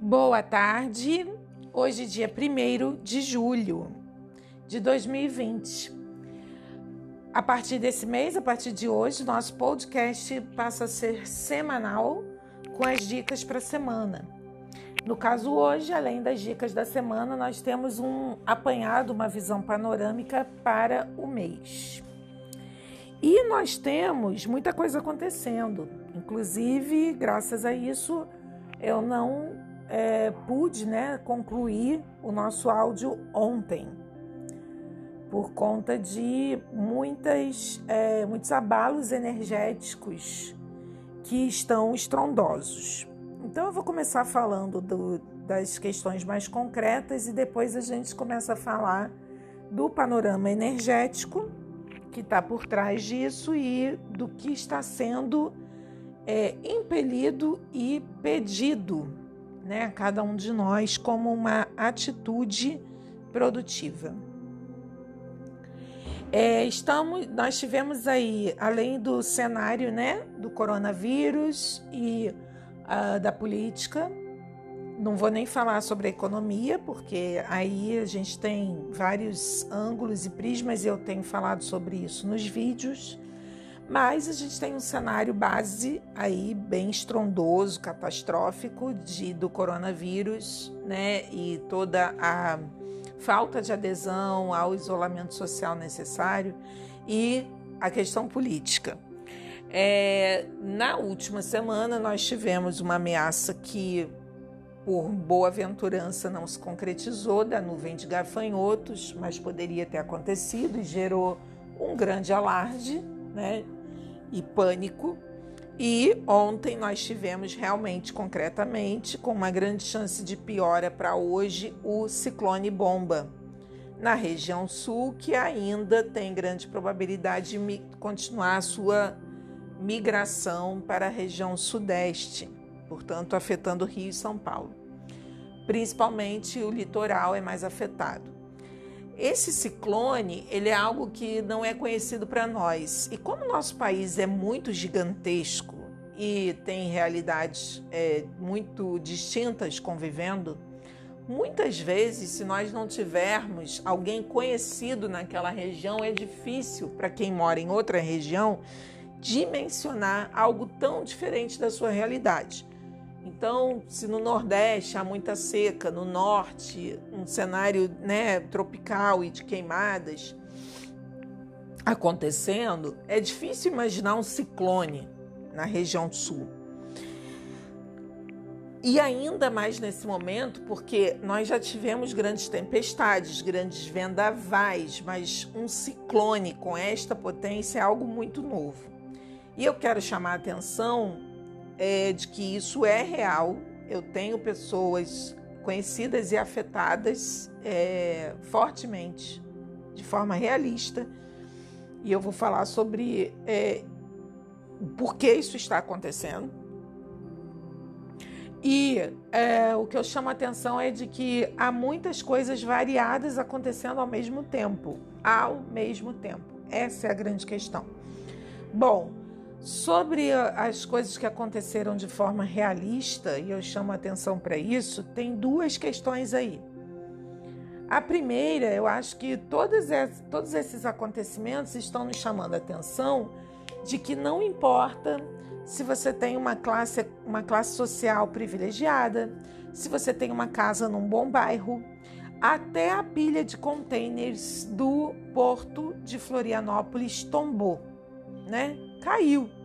Boa tarde. Hoje, dia 1 de julho de 2020. A partir desse mês, a partir de hoje, nosso podcast passa a ser semanal com as dicas para a semana. No caso, hoje, além das dicas da semana, nós temos um apanhado, uma visão panorâmica para o mês. E nós temos muita coisa acontecendo. Inclusive, graças a isso, eu não é, pude né, concluir o nosso áudio ontem, por conta de muitas, é, muitos abalos energéticos que estão estrondosos. Então, eu vou começar falando do, das questões mais concretas e depois a gente começa a falar do panorama energético que está por trás disso e do que está sendo é, impelido e pedido né, cada um de nós como uma atitude produtiva. É, estamos, nós tivemos aí, além do cenário né, do coronavírus e uh, da política, não vou nem falar sobre a economia, porque aí a gente tem vários ângulos e prismas eu tenho falado sobre isso nos vídeos. Mas a gente tem um cenário base aí bem estrondoso, catastrófico de, do coronavírus, né? E toda a falta de adesão ao isolamento social necessário e a questão política. É, na última semana nós tivemos uma ameaça que, por boa aventurança, não se concretizou da nuvem de gafanhotos, mas poderia ter acontecido e gerou um grande alarde, né? E pânico. E ontem nós tivemos realmente, concretamente, com uma grande chance de piora para hoje, o ciclone bomba na região sul, que ainda tem grande probabilidade de continuar a sua migração para a região sudeste, portanto, afetando Rio e São Paulo. Principalmente o litoral é mais afetado. Esse ciclone, ele é algo que não é conhecido para nós. E como nosso país é muito gigantesco e tem realidades é, muito distintas convivendo, muitas vezes, se nós não tivermos alguém conhecido naquela região, é difícil para quem mora em outra região dimensionar algo tão diferente da sua realidade. Então, se no Nordeste há muita seca, no Norte um cenário né, tropical e de queimadas acontecendo, é difícil imaginar um ciclone na região Sul. E ainda mais nesse momento, porque nós já tivemos grandes tempestades, grandes vendavais, mas um ciclone com esta potência é algo muito novo. E eu quero chamar a atenção é, de que isso é real. Eu tenho pessoas conhecidas e afetadas é, fortemente, de forma realista, e eu vou falar sobre é, por que isso está acontecendo. E é, o que eu chamo a atenção é de que há muitas coisas variadas acontecendo ao mesmo tempo. Ao mesmo tempo. Essa é a grande questão. Bom, Sobre as coisas que aconteceram de forma realista, e eu chamo a atenção para isso, tem duas questões aí. A primeira, eu acho que todos todos esses acontecimentos estão nos chamando a atenção de que não importa se você tem uma classe, uma classe social privilegiada, se você tem uma casa num bom bairro, até a pilha de containers do porto de Florianópolis tombou, né? Caiu.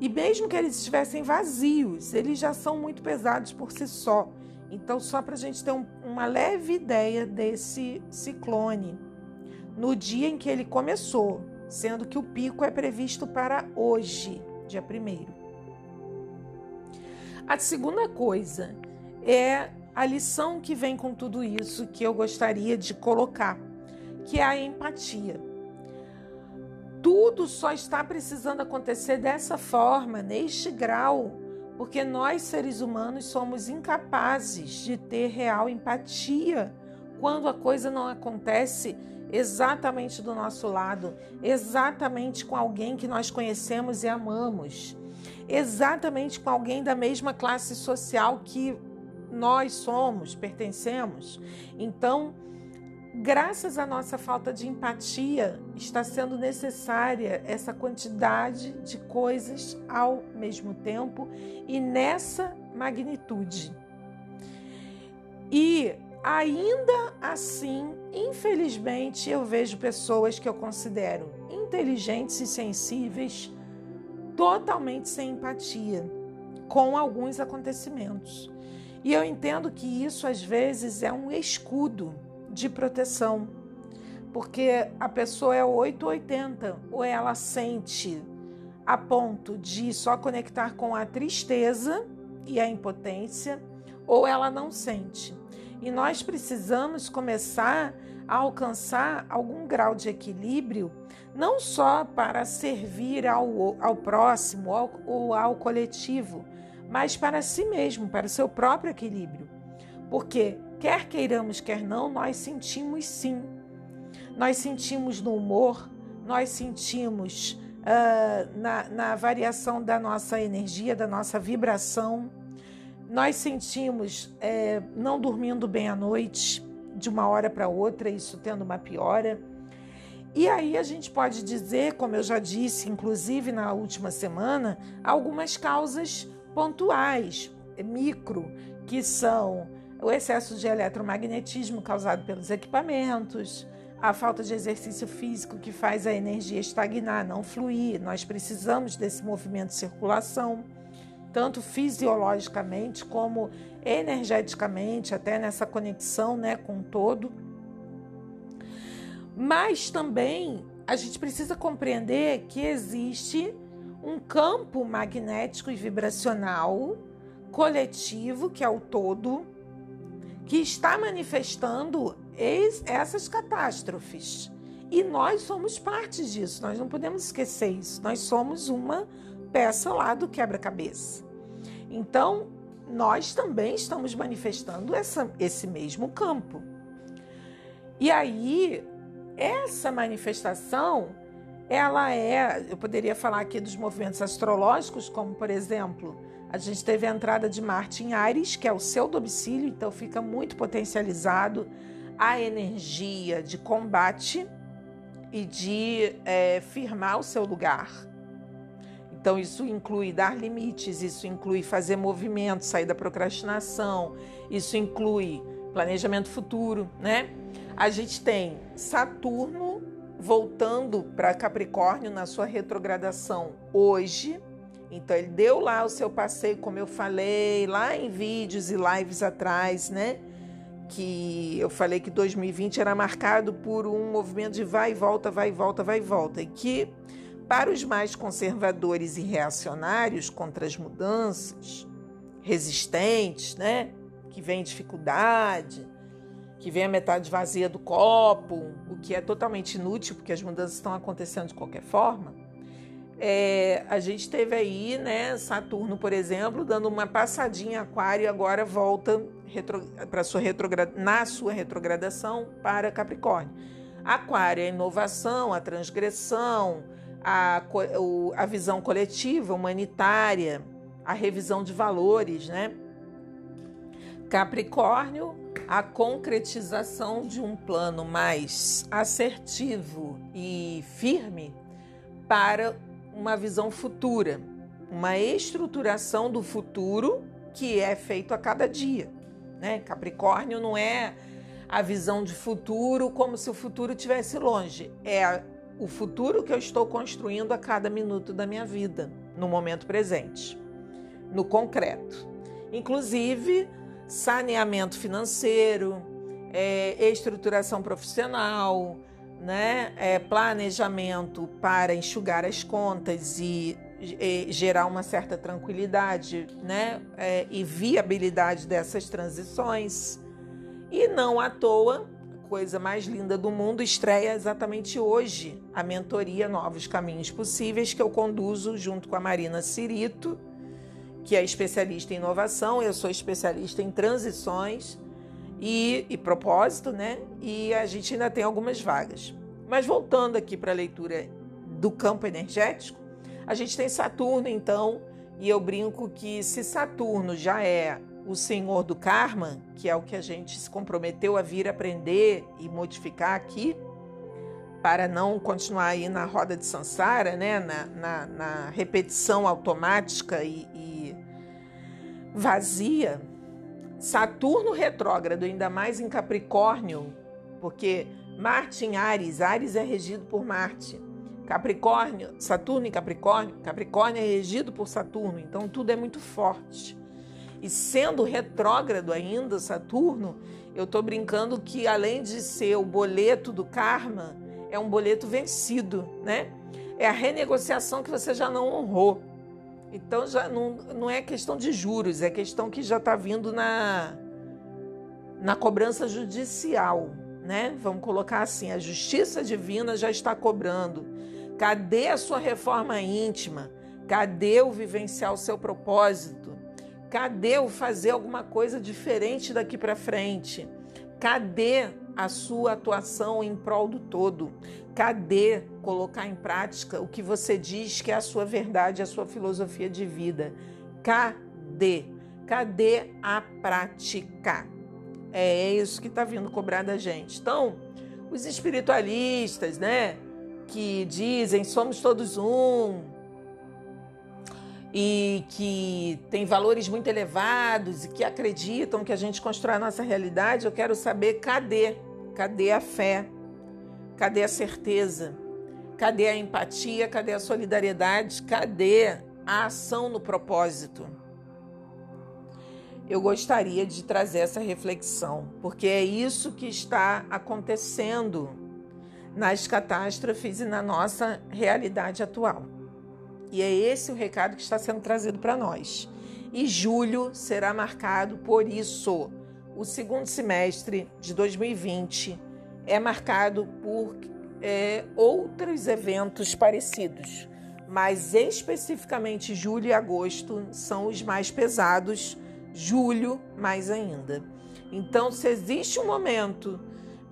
E mesmo que eles estivessem vazios, eles já são muito pesados por si só. Então, só para a gente ter um, uma leve ideia desse ciclone, no dia em que ele começou, sendo que o pico é previsto para hoje, dia 1. A segunda coisa é a lição que vem com tudo isso que eu gostaria de colocar, que é a empatia. Tudo só está precisando acontecer dessa forma, neste grau, porque nós seres humanos somos incapazes de ter real empatia quando a coisa não acontece exatamente do nosso lado, exatamente com alguém que nós conhecemos e amamos, exatamente com alguém da mesma classe social que nós somos, pertencemos. Então, graças à nossa falta de empatia, está sendo necessária essa quantidade de coisas ao mesmo tempo e nessa magnitude. E ainda assim, infelizmente, eu vejo pessoas que eu considero inteligentes e sensíveis totalmente sem empatia com alguns acontecimentos. E eu entendo que isso às vezes é um escudo de proteção, porque a pessoa é 880, ou ela sente a ponto de só conectar com a tristeza e a impotência, ou ela não sente. E nós precisamos começar a alcançar algum grau de equilíbrio, não só para servir ao, ao próximo ou ao, ao coletivo, mas para si mesmo, para o seu próprio equilíbrio. Porque, quer queiramos, quer não, nós sentimos sim. Nós sentimos no humor, nós sentimos uh, na, na variação da nossa energia, da nossa vibração. Nós sentimos é, não dormindo bem à noite, de uma hora para outra, isso tendo uma piora. E aí a gente pode dizer, como eu já disse, inclusive na última semana, algumas causas pontuais, micro, que são o excesso de eletromagnetismo causado pelos equipamentos, a falta de exercício físico que faz a energia estagnar, não fluir. Nós precisamos desse movimento de circulação, tanto fisiologicamente como energeticamente, até nessa conexão né, com o todo. Mas também a gente precisa compreender que existe um campo magnético e vibracional coletivo, que é o todo, que está manifestando essas catástrofes. E nós somos parte disso, nós não podemos esquecer isso. Nós somos uma peça lá do quebra-cabeça. Então, nós também estamos manifestando essa, esse mesmo campo. E aí, essa manifestação ela é, eu poderia falar aqui dos movimentos astrológicos, como por exemplo, a gente teve a entrada de Marte em Ares, que é o seu domicílio, então fica muito potencializado a energia de combate e de é, firmar o seu lugar. Então, isso inclui dar limites, isso inclui fazer movimentos, sair da procrastinação, isso inclui planejamento futuro, né? A gente tem Saturno voltando para Capricórnio na sua retrogradação hoje. Então ele deu lá o seu passeio, como eu falei, lá em vídeos e lives atrás, né? Que eu falei que 2020 era marcado por um movimento de vai e volta, vai e volta, vai e volta. E que para os mais conservadores e reacionários contra as mudanças, resistentes, né? Que vem dificuldade, que vem a metade vazia do copo, o que é totalmente inútil, porque as mudanças estão acontecendo de qualquer forma. É, a gente teve aí, né, Saturno, por exemplo, dando uma passadinha aquário agora volta para sua retrograd... na sua retrogradação para Capricórnio. Aquário é a inovação, a transgressão, a, a visão coletiva, humanitária, a revisão de valores, né? Capricórnio a concretização de um plano mais assertivo e firme para uma visão futura, uma estruturação do futuro que é feito a cada dia. Né? Capricórnio não é a visão de futuro como se o futuro estivesse longe, é o futuro que eu estou construindo a cada minuto da minha vida, no momento presente, no concreto. Inclusive, saneamento financeiro, é, estruturação profissional, né? É, planejamento para enxugar as contas e, e gerar uma certa tranquilidade né? É, e viabilidade dessas transições. E não à toa, coisa mais linda do mundo, estreia exatamente hoje a mentoria Novos Caminhos Possíveis, que eu conduzo junto com a Marina Cirito que é especialista em inovação, eu sou especialista em transições e, e propósito, né? E a gente ainda tem algumas vagas. Mas voltando aqui para a leitura do campo energético, a gente tem Saturno, então, e eu brinco que se Saturno já é o senhor do karma, que é o que a gente se comprometeu a vir aprender e modificar aqui, para não continuar aí na roda de Sansara, né? na, na, na repetição automática e, e vazia. Saturno retrógrado, ainda mais em Capricórnio, porque Marte em Ares, Ares é regido por Marte. Capricórnio, Saturno em Capricórnio, Capricórnio é regido por Saturno, então tudo é muito forte. E sendo retrógrado ainda Saturno, eu estou brincando que além de ser o boleto do karma, é um boleto vencido, né? É a renegociação que você já não honrou. Então já não, não é questão de juros, é questão que já está vindo na, na cobrança judicial, né? Vamos colocar assim, a justiça divina já está cobrando. Cadê a sua reforma íntima? Cadê o vivenciar o seu propósito? Cadê o fazer alguma coisa diferente daqui para frente? Cadê a sua atuação em prol do todo? Cadê colocar em prática o que você diz que é a sua verdade, a sua filosofia de vida? Cadê? Cadê a prática? É isso que está vindo cobrar da gente. Então, os espiritualistas, né? que dizem somos todos um e que tem valores muito elevados e que acreditam que a gente constrói a nossa realidade, eu quero saber cadê? Cadê a fé? Cadê a certeza? Cadê a empatia? Cadê a solidariedade? Cadê a ação no propósito? Eu gostaria de trazer essa reflexão, porque é isso que está acontecendo nas catástrofes e na nossa realidade atual. E é esse o recado que está sendo trazido para nós. E julho será marcado por isso. O segundo semestre de 2020 é marcado por é, outros eventos parecidos, mas especificamente julho e agosto são os mais pesados, julho mais ainda. Então, se existe um momento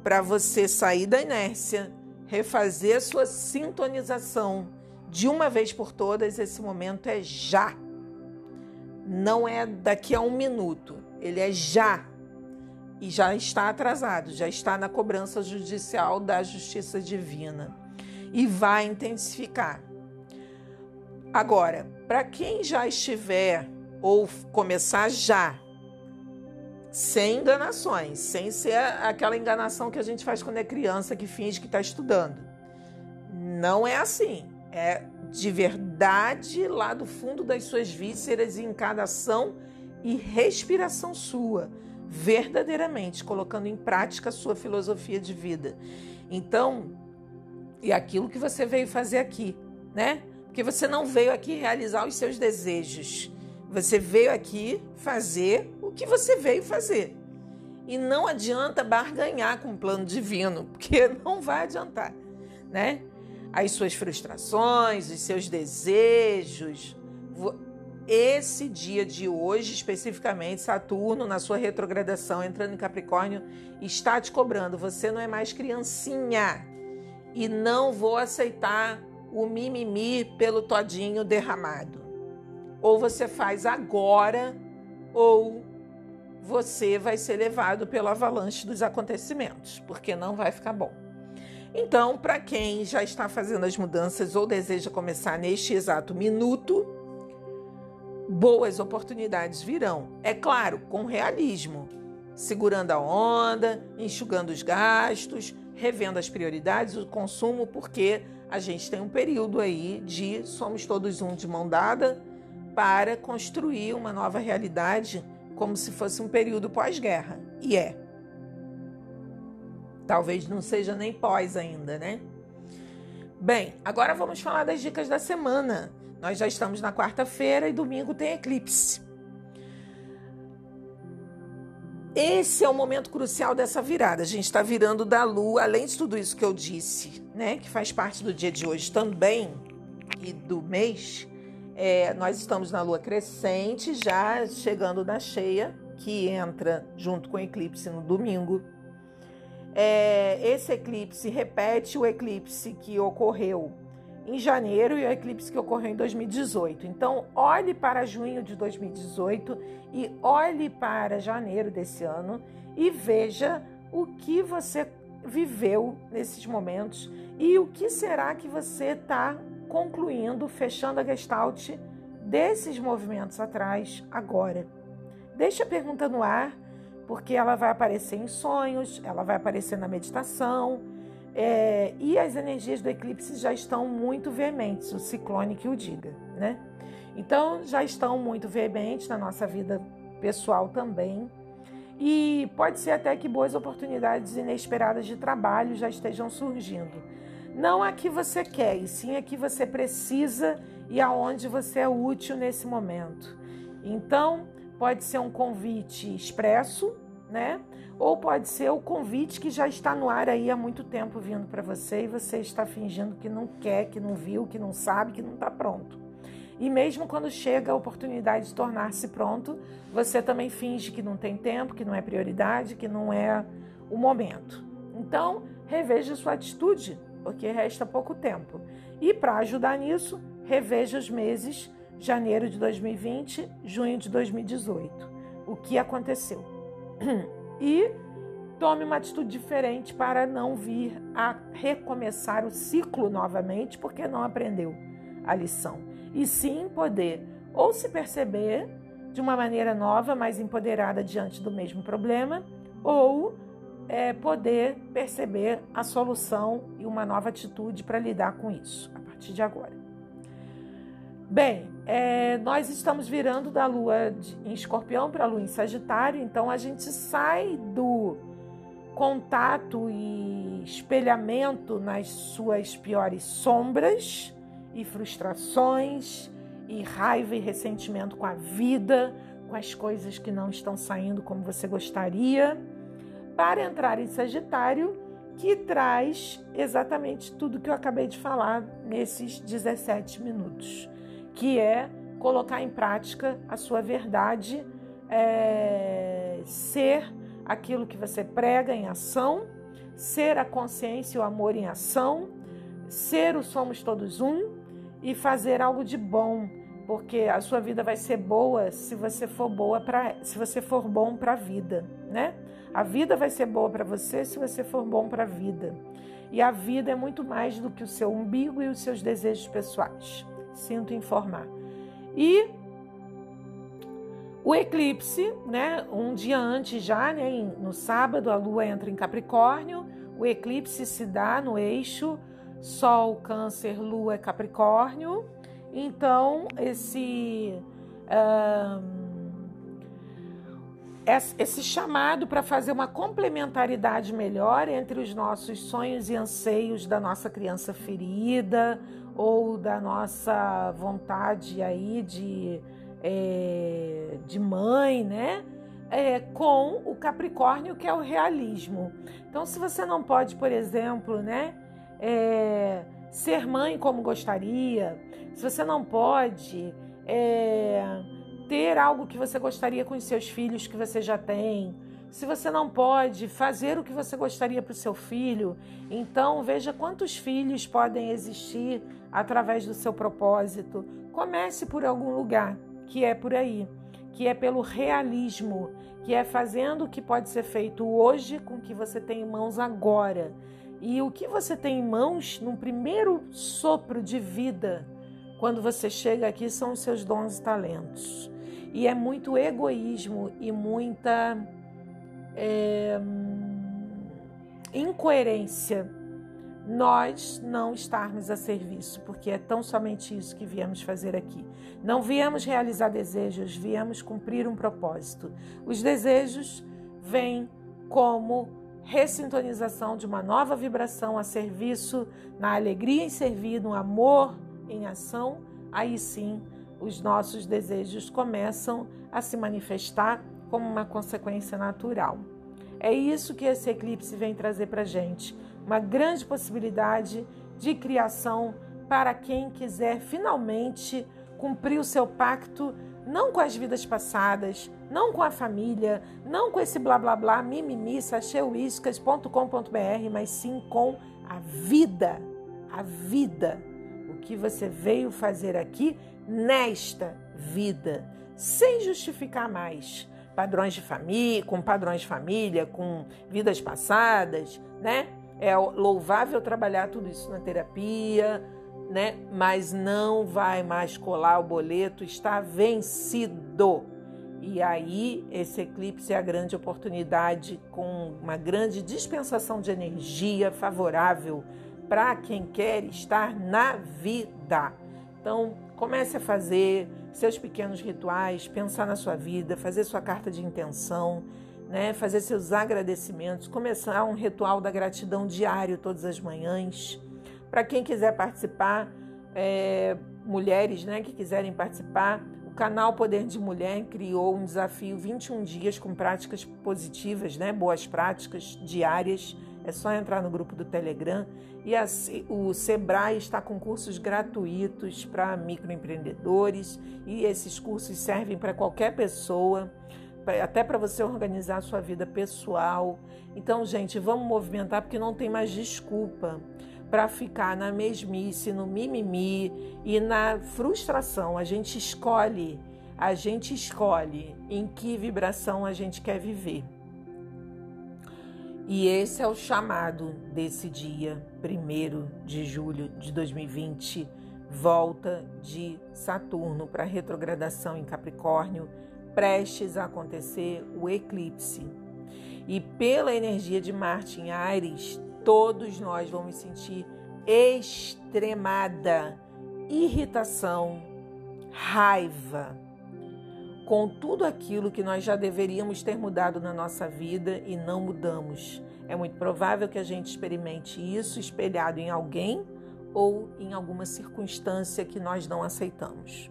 para você sair da inércia, refazer sua sintonização de uma vez por todas, esse momento é já. Não é daqui a um minuto, ele é já. E já está atrasado, já está na cobrança judicial da justiça divina. E vai intensificar. Agora, para quem já estiver ou começar já sem enganações, sem ser aquela enganação que a gente faz quando é criança que finge que está estudando. Não é assim. É de verdade lá do fundo das suas vísceras, em cada ação e respiração sua, verdadeiramente colocando em prática a sua filosofia de vida. Então, e aquilo que você veio fazer aqui, né? Porque você não veio aqui realizar os seus desejos. Você veio aqui fazer o que você veio fazer. E não adianta barganhar com o plano divino, porque não vai adiantar, né? As suas frustrações, os seus desejos. Esse dia de hoje, especificamente, Saturno, na sua retrogradação, entrando em Capricórnio, está te cobrando. Você não é mais criancinha. E não vou aceitar o mimimi pelo todinho derramado. Ou você faz agora, ou você vai ser levado pelo avalanche dos acontecimentos, porque não vai ficar bom. Então, para quem já está fazendo as mudanças ou deseja começar neste exato minuto, boas oportunidades virão. É claro, com realismo, segurando a onda, enxugando os gastos, revendo as prioridades, o consumo, porque a gente tem um período aí de somos todos um de mão dada para construir uma nova realidade como se fosse um período pós-guerra. E é. Talvez não seja nem pós ainda, né? Bem, agora vamos falar das dicas da semana. Nós já estamos na quarta-feira e domingo tem eclipse. Esse é o momento crucial dessa virada. A gente está virando da lua, além de tudo isso que eu disse, né? Que faz parte do dia de hoje também e do mês. É, nós estamos na lua crescente, já chegando na cheia, que entra junto com o eclipse no domingo. É, esse eclipse repete o eclipse que ocorreu em janeiro e o eclipse que ocorreu em 2018. Então, olhe para junho de 2018 e olhe para janeiro desse ano e veja o que você viveu nesses momentos e o que será que você está concluindo, fechando a gestalt desses movimentos atrás agora. Deixa a pergunta no ar, porque ela vai aparecer em sonhos, ela vai aparecer na meditação, é, e as energias do eclipse já estão muito veementes, o ciclone que o diga, né? Então já estão muito veementes na nossa vida pessoal também. E pode ser até que boas oportunidades inesperadas de trabalho já estejam surgindo. Não a que você quer, e sim a que você precisa e aonde você é útil nesse momento. Então, pode ser um convite expresso, né? Ou pode ser o convite que já está no ar aí há muito tempo vindo para você e você está fingindo que não quer, que não viu, que não sabe, que não está pronto. E mesmo quando chega a oportunidade de tornar-se pronto, você também finge que não tem tempo, que não é prioridade, que não é o momento. Então, reveja sua atitude, porque resta pouco tempo. E para ajudar nisso, reveja os meses janeiro de 2020, junho de 2018. O que aconteceu? E tome uma atitude diferente para não vir a recomeçar o ciclo novamente, porque não aprendeu a lição e sim poder ou se perceber de uma maneira nova, mais empoderada diante do mesmo problema, ou é, poder perceber a solução e uma nova atitude para lidar com isso a partir de agora. Bem, é, nós estamos virando da lua de, em escorpião para a lua em sagitário, então a gente sai do contato e espelhamento nas suas piores sombras e frustrações, e raiva e ressentimento com a vida, com as coisas que não estão saindo como você gostaria, para entrar em Sagitário, que traz exatamente tudo que eu acabei de falar nesses 17 minutos, que é colocar em prática a sua verdade, é, ser aquilo que você prega em ação, ser a consciência e o amor em ação, ser o somos todos um e fazer algo de bom, porque a sua vida vai ser boa se você for boa para se você for bom para a vida, né? A vida vai ser boa para você se você for bom para a vida. E a vida é muito mais do que o seu umbigo e os seus desejos pessoais. Sinto informar. E o eclipse, né, um dia antes já, né, no sábado a lua entra em Capricórnio, o eclipse se dá no eixo Sol, Câncer, Lua Capricórnio. Então, esse. Um, esse chamado para fazer uma complementaridade melhor entre os nossos sonhos e anseios da nossa criança ferida ou da nossa vontade aí de, é, de mãe, né? É, com o Capricórnio, que é o realismo. Então, se você não pode, por exemplo, né? é, ser mãe como gostaria, se você não pode é, ter algo que você gostaria com os seus filhos que você já tem, se você não pode fazer o que você gostaria para o seu filho, então veja quantos filhos podem existir através do seu propósito. Comece por algum lugar, que é por aí, que é pelo realismo, que é fazendo o que pode ser feito hoje com o que você tem em mãos agora. E o que você tem em mãos num primeiro sopro de vida, quando você chega aqui, são os seus dons e talentos. E é muito egoísmo e muita é, incoerência nós não estarmos a serviço, porque é tão somente isso que viemos fazer aqui. Não viemos realizar desejos, viemos cumprir um propósito. Os desejos vêm como ressintonização de uma nova vibração a serviço, na alegria em servir, no amor em ação, aí sim os nossos desejos começam a se manifestar como uma consequência natural. É isso que esse eclipse vem trazer para gente, uma grande possibilidade de criação para quem quiser finalmente cumprir o seu pacto não com as vidas passadas, não com a família, não com esse blá blá blá, mimimi, sacheuiscas.com.br, mas sim com a vida, a vida, o que você veio fazer aqui nesta vida, sem justificar mais padrões de família, com padrões de família, com vidas passadas, né? É louvável trabalhar tudo isso na terapia, né? Mas não vai mais colar o boleto, está vencido. E aí, esse eclipse é a grande oportunidade com uma grande dispensação de energia favorável para quem quer estar na vida. Então, comece a fazer seus pequenos rituais, pensar na sua vida, fazer sua carta de intenção, né? fazer seus agradecimentos, começar um ritual da gratidão diário todas as manhãs. Para quem quiser participar, é, mulheres né, que quiserem participar, o canal Poder de Mulher criou um desafio 21 dias com práticas positivas, né, boas práticas diárias. É só entrar no grupo do Telegram. E a, o Sebrae está com cursos gratuitos para microempreendedores. E esses cursos servem para qualquer pessoa, até para você organizar a sua vida pessoal. Então, gente, vamos movimentar porque não tem mais desculpa para ficar na mesmice, no mimimi e na frustração. A gente escolhe, a gente escolhe em que vibração a gente quer viver. E esse é o chamado desse dia, 1 de julho de 2020, volta de Saturno para retrogradação em Capricórnio, prestes a acontecer o eclipse. E pela energia de Marte em Ares, todos nós vamos sentir extremada irritação, raiva com tudo aquilo que nós já deveríamos ter mudado na nossa vida e não mudamos. É muito provável que a gente experimente isso espelhado em alguém ou em alguma circunstância que nós não aceitamos.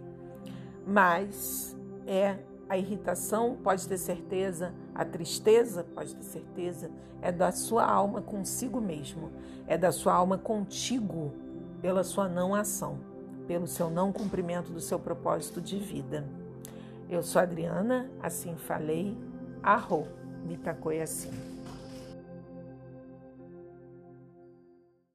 Mas é a irritação, pode ter certeza, a tristeza, pode ter certeza, é da sua alma consigo mesmo, é da sua alma contigo, pela sua não ação, pelo seu não cumprimento do seu propósito de vida. Eu sou Adriana, assim falei, arro, me tacoi assim.